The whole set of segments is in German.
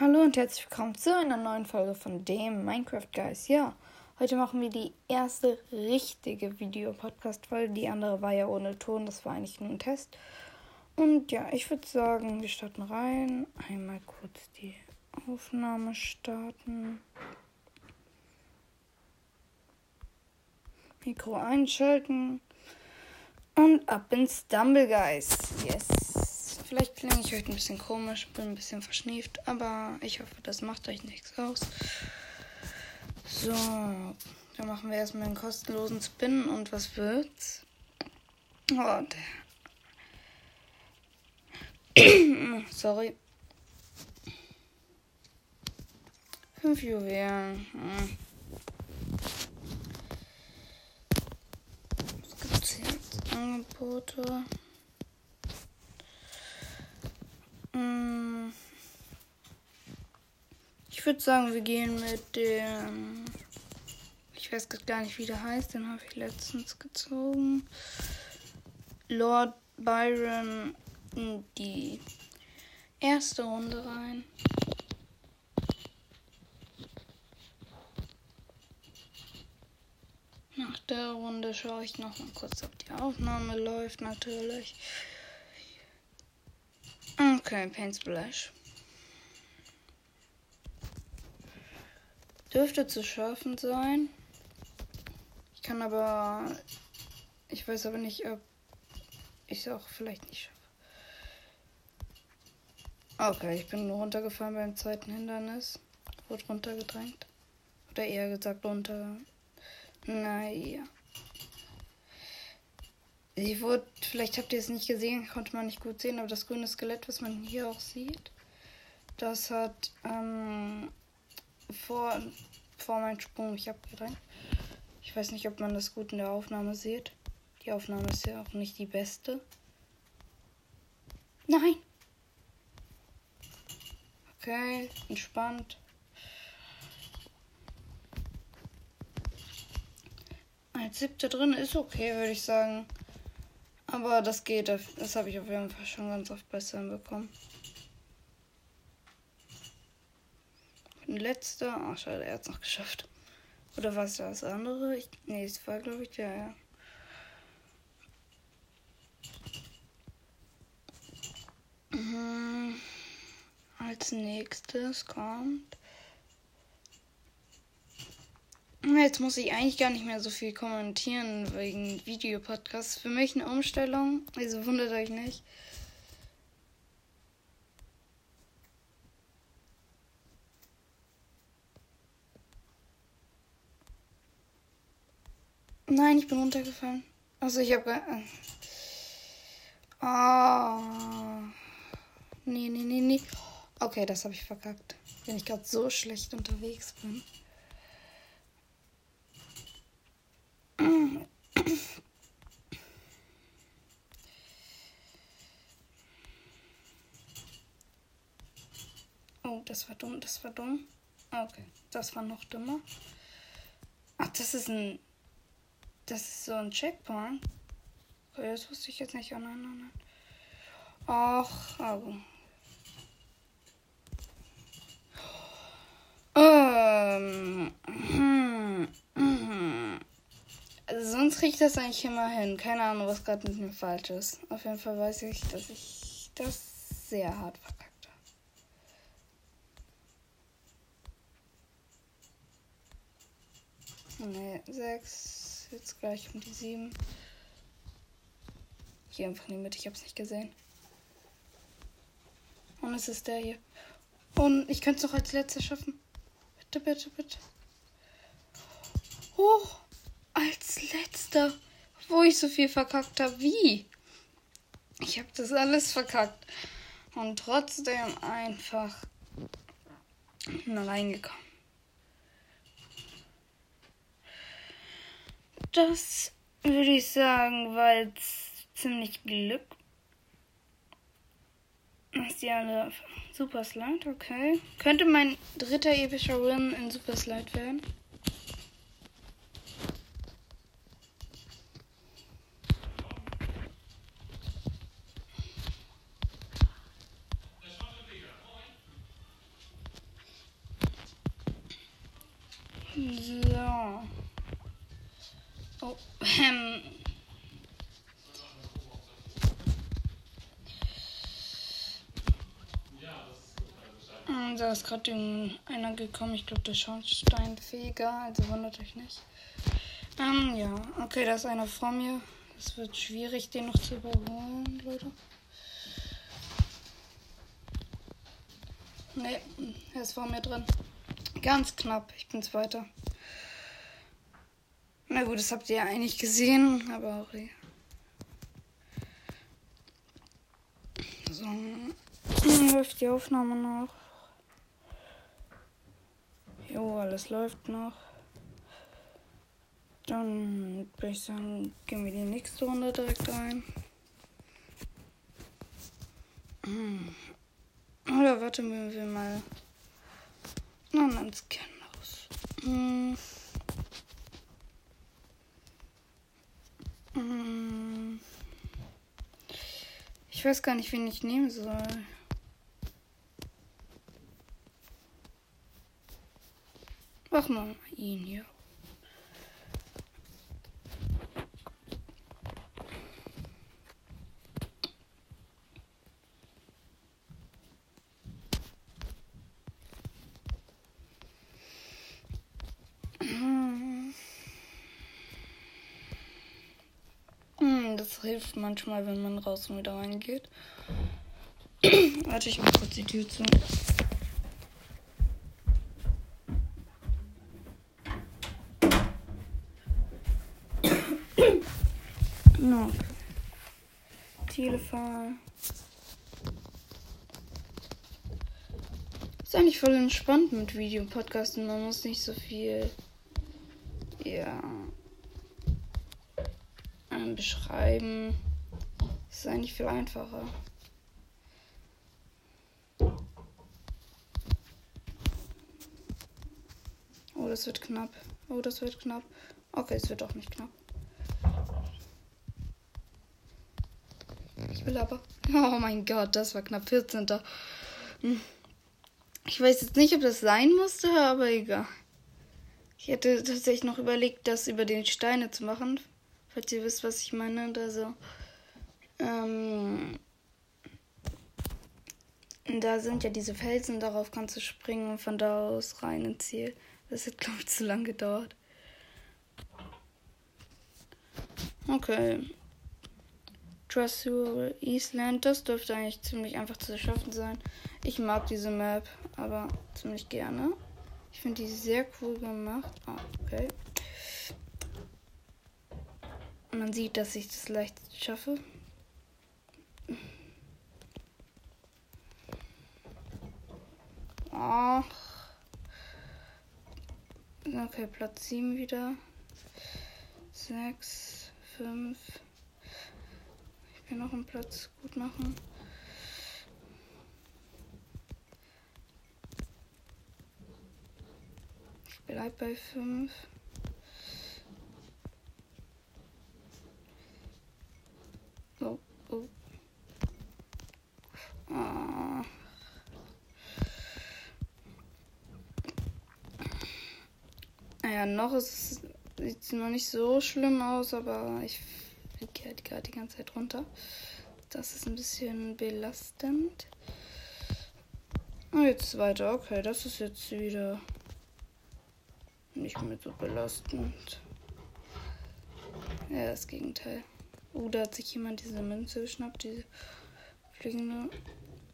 Hallo und herzlich willkommen zu einer neuen Folge von dem Minecraft Guys. Ja, heute machen wir die erste richtige Videopodcast-Folge. Die andere war ja ohne Ton, das war eigentlich nur ein Test. Und ja, ich würde sagen, wir starten rein. Einmal kurz die Aufnahme starten. Mikro einschalten. Und ab ins Stumble Guys. Yes. Vielleicht klinge ich heute ein bisschen komisch, bin ein bisschen verschnieft, aber ich hoffe, das macht euch nichts aus. So, dann machen wir erstmal einen kostenlosen Spin und was wird's? Oh, der. Sorry. Fünf Juwelen. Hm. Was gibt's jetzt? Angebote. Hm. Ich würde sagen, wir gehen mit dem. Ich weiß gar nicht, wie der heißt. Den habe ich letztens gezogen. Lord Byron in die erste Runde rein. Nach der Runde schaue ich noch mal kurz, ob die Aufnahme läuft, natürlich. Okay, Paint Splash. Dürfte zu schaffen sein. Ich kann aber. Ich weiß aber nicht, ob ich es auch vielleicht nicht schaffe. Okay, ich bin nur runtergefallen beim zweiten Hindernis. Wurde runtergedrängt. Oder eher gesagt runter. Naja. Sie wurde, vielleicht habt ihr es nicht gesehen, konnte man nicht gut sehen, aber das grüne Skelett, was man hier auch sieht, das hat ähm, vor, vor meinem Sprung mich abgedrängt. Ich weiß nicht, ob man das gut in der Aufnahme sieht. Die Aufnahme ist ja auch nicht die beste. Nein! Okay, entspannt. Als siebte drin ist okay, würde ich sagen. Aber das geht, das habe ich auf jeden Fall schon ganz oft besser hinbekommen. Ein letzter, ach schade, er hat es noch geschafft. Oder war es das andere? Ich, nee, es war glaube ich der, ja. Mhm. Als nächstes kommt Jetzt muss ich eigentlich gar nicht mehr so viel kommentieren wegen Videopodcasts. Für mich eine Umstellung, also wundert euch nicht. Nein, ich bin runtergefallen. Also ich habe. Äh oh. Nee, nee, nee, nee. Okay, das habe ich verkackt. Wenn ich gerade so schlecht unterwegs bin. Oh, das war dumm, das war dumm. Okay, das war noch dümmer. Ach, das ist ein. Das ist so ein Checkpoint. Okay, das wusste ich jetzt nicht. Oh nein, nein, nein. Ach, aber. Ähm. Hm. Also sonst kriege ich das eigentlich immer hin. Keine Ahnung, was gerade mit mir falsch ist. Auf jeden Fall weiß ich, dass ich das sehr hart verkackt Ne, 6. Jetzt gleich um die 7. Hier einfach in die Mitte, ich hab's nicht gesehen. Und es ist der hier. Und ich könnte es noch als letzter schaffen. Bitte, bitte, bitte. Oh, als letzter. Wo ich so viel verkackt habe. Wie? Ich habe das alles verkackt. Und trotzdem einfach reingekommen. Das würde ich sagen, war jetzt ziemlich Glück. Ist die alle Super Slide, okay. Könnte mein dritter epischer Win in Super Slide werden? So. Oh, ähm. Da ist gerade einer gekommen. Ich glaube, der Schornsteinfeger. Also wundert euch nicht. Ähm, ja. Okay, da ist einer vor mir. Es wird schwierig, den noch zu überholen, Leute. Ne, er ist vor mir drin. Ganz knapp. Ich bin Zweiter. Na gut, das habt ihr ja eigentlich gesehen, aber auch hier. So. Läuft die Aufnahme noch. Jo, alles läuft noch. Dann würde ich sagen, gehen wir die nächste Runde direkt rein. Hm. Oder warten wir mal einen anderen Scan aus. Hm. Weiß gar nicht, wen ich nehmen soll. Mach mal ihn hier. Manchmal, wenn man raus und wieder reingeht. Warte, ich mach kurz die Tür zu. no. Telefon. Ist eigentlich voll entspannt mit Videopodcasten. Man muss nicht so viel. Ja beschreiben. Ist eigentlich viel einfacher. Oh, das wird knapp. Oh, das wird knapp. Okay, es wird auch nicht knapp. Ich will aber. Oh mein Gott, das war knapp 14. Hm. Ich weiß jetzt nicht, ob das sein musste, aber egal. Ich hätte tatsächlich noch überlegt, das über den Steine zu machen falls ihr wisst, was ich meine. Also, ähm, da sind ja diese Felsen, darauf kannst du springen und von da aus rein ins Ziel. Das hat, glaube ich, zu lang gedauert. Okay. Trasur Island, das dürfte eigentlich ziemlich einfach zu schaffen sein. Ich mag diese Map, aber ziemlich gerne. Ich finde die sehr cool gemacht. Ah, okay. Man sieht, dass ich das leicht schaffe. Oh. Okay, Platz 7 wieder. 6, 5. Ich will noch einen Platz gut machen. Ich bleib bei 5. Naja, noch ist, sieht es noch nicht so schlimm aus, aber ich fliege halt gerade die ganze Zeit runter. Das ist ein bisschen belastend. Und jetzt weiter. Okay, das ist jetzt wieder nicht mehr so belastend. Ja, das Gegenteil. Oh, da hat sich jemand diese Münze geschnappt, diese fliegende.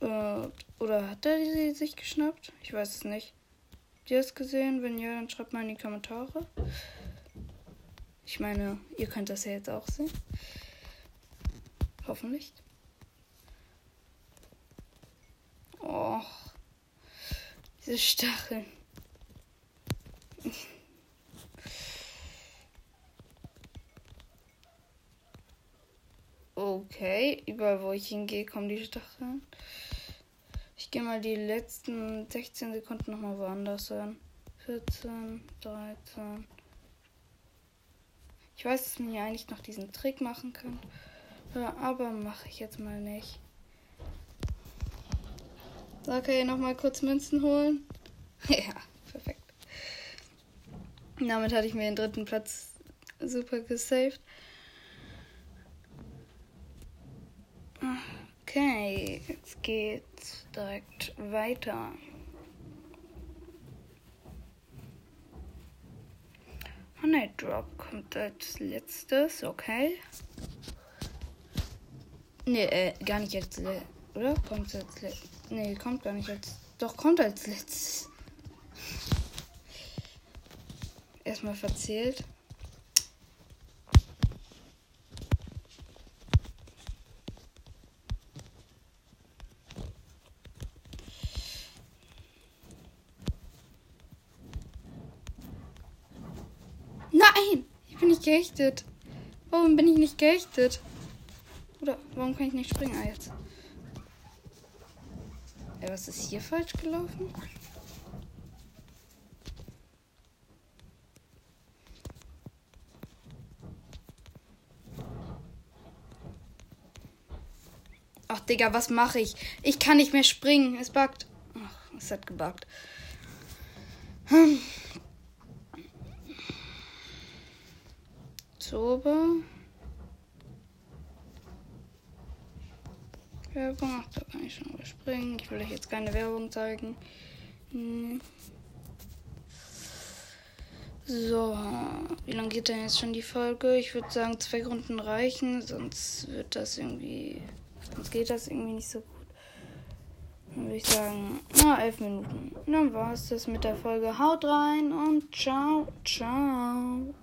Äh, oder hat er die sich geschnappt? Ich weiß es nicht. Habt ihr es gesehen? Wenn ja, dann schreibt mal in die Kommentare. Ich meine, ihr könnt das ja jetzt auch sehen. Hoffentlich. Oh. Diese Stacheln. Okay, überall wo ich hingehe, kommen die Stacheln. Ich gehe mal die letzten 16 Sekunden nochmal woanders hin. 14, 13. Ich weiß, dass man hier eigentlich noch diesen Trick machen kann. Aber mache ich jetzt mal nicht. So, okay, nochmal kurz Münzen holen. ja, perfekt. Damit hatte ich mir den dritten Platz super gesaved. Okay, jetzt geht's direkt weiter. Honey Drop kommt als letztes, okay. Nee, äh, gar nicht als letztes. Oder? Kommt als letztes. Nee, kommt gar nicht als. Doch, kommt als letztes. Erstmal verzählt. Nein! Gerichtet. Warum bin ich nicht gerichtet? Oder warum kann ich nicht springen? Ah, jetzt. Ey, was ist hier falsch gelaufen? Ach, Digga, was mache ich? Ich kann nicht mehr springen. Es buggt. Ach, es hat gebuggt. Hm. Zobe. Werbung. Ach, da kann ich schon überspringen. Ich will euch jetzt keine Werbung zeigen. Hm. So, wie lange geht denn jetzt schon die Folge? Ich würde sagen, zwei Runden reichen, sonst wird das irgendwie Sonst geht das irgendwie nicht so gut. Dann würde ich sagen, na, elf Minuten. Dann war es das mit der Folge. Haut rein und ciao, ciao.